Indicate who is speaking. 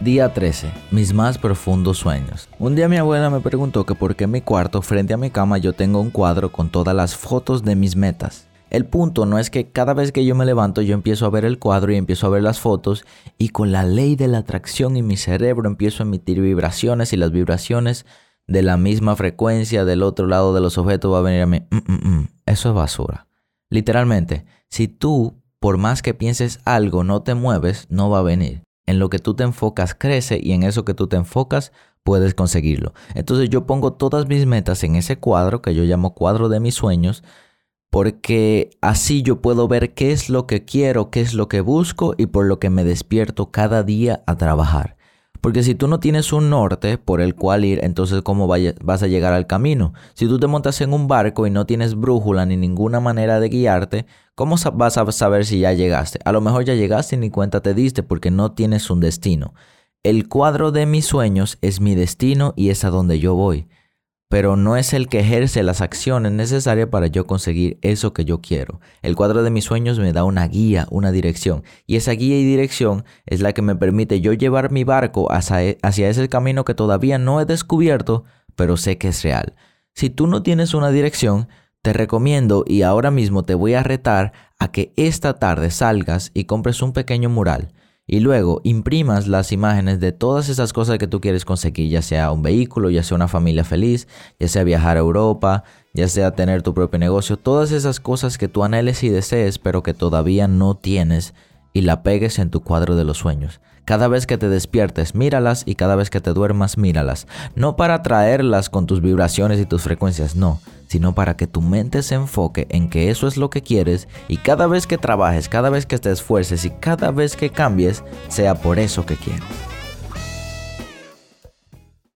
Speaker 1: Día 13. Mis más profundos sueños. Un día mi abuela me preguntó que por qué en mi cuarto frente a mi cama yo tengo un cuadro con todas las fotos de mis metas. El punto no es que cada vez que yo me levanto yo empiezo a ver el cuadro y empiezo a ver las fotos y con la ley de la atracción en mi cerebro empiezo a emitir vibraciones y las vibraciones de la misma frecuencia del otro lado de los objetos va a venir a mí. Mm, mm, mm, eso es basura. Literalmente, si tú por más que pienses algo no te mueves, no va a venir en lo que tú te enfocas crece y en eso que tú te enfocas puedes conseguirlo. Entonces yo pongo todas mis metas en ese cuadro que yo llamo cuadro de mis sueños porque así yo puedo ver qué es lo que quiero, qué es lo que busco y por lo que me despierto cada día a trabajar. Porque si tú no tienes un norte por el cual ir, entonces ¿cómo vas a llegar al camino? Si tú te montas en un barco y no tienes brújula ni ninguna manera de guiarte, ¿cómo vas a saber si ya llegaste? A lo mejor ya llegaste y ni cuenta te diste porque no tienes un destino. El cuadro de mis sueños es mi destino y es a donde yo voy pero no es el que ejerce las acciones necesarias para yo conseguir eso que yo quiero. El cuadro de mis sueños me da una guía, una dirección, y esa guía y dirección es la que me permite yo llevar mi barco hacia, e, hacia ese camino que todavía no he descubierto, pero sé que es real. Si tú no tienes una dirección, te recomiendo y ahora mismo te voy a retar a que esta tarde salgas y compres un pequeño mural y luego imprimas las imágenes de todas esas cosas que tú quieres conseguir, ya sea un vehículo, ya sea una familia feliz, ya sea viajar a Europa, ya sea tener tu propio negocio, todas esas cosas que tú anheles y desees, pero que todavía no tienes y la pegues en tu cuadro de los sueños. Cada vez que te despiertes, míralas y cada vez que te duermas, míralas. No para traerlas con tus vibraciones y tus frecuencias, no sino para que tu mente se enfoque en que eso es lo que quieres y cada vez que trabajes, cada vez que te esfuerces y cada vez que cambies, sea por eso que quieres.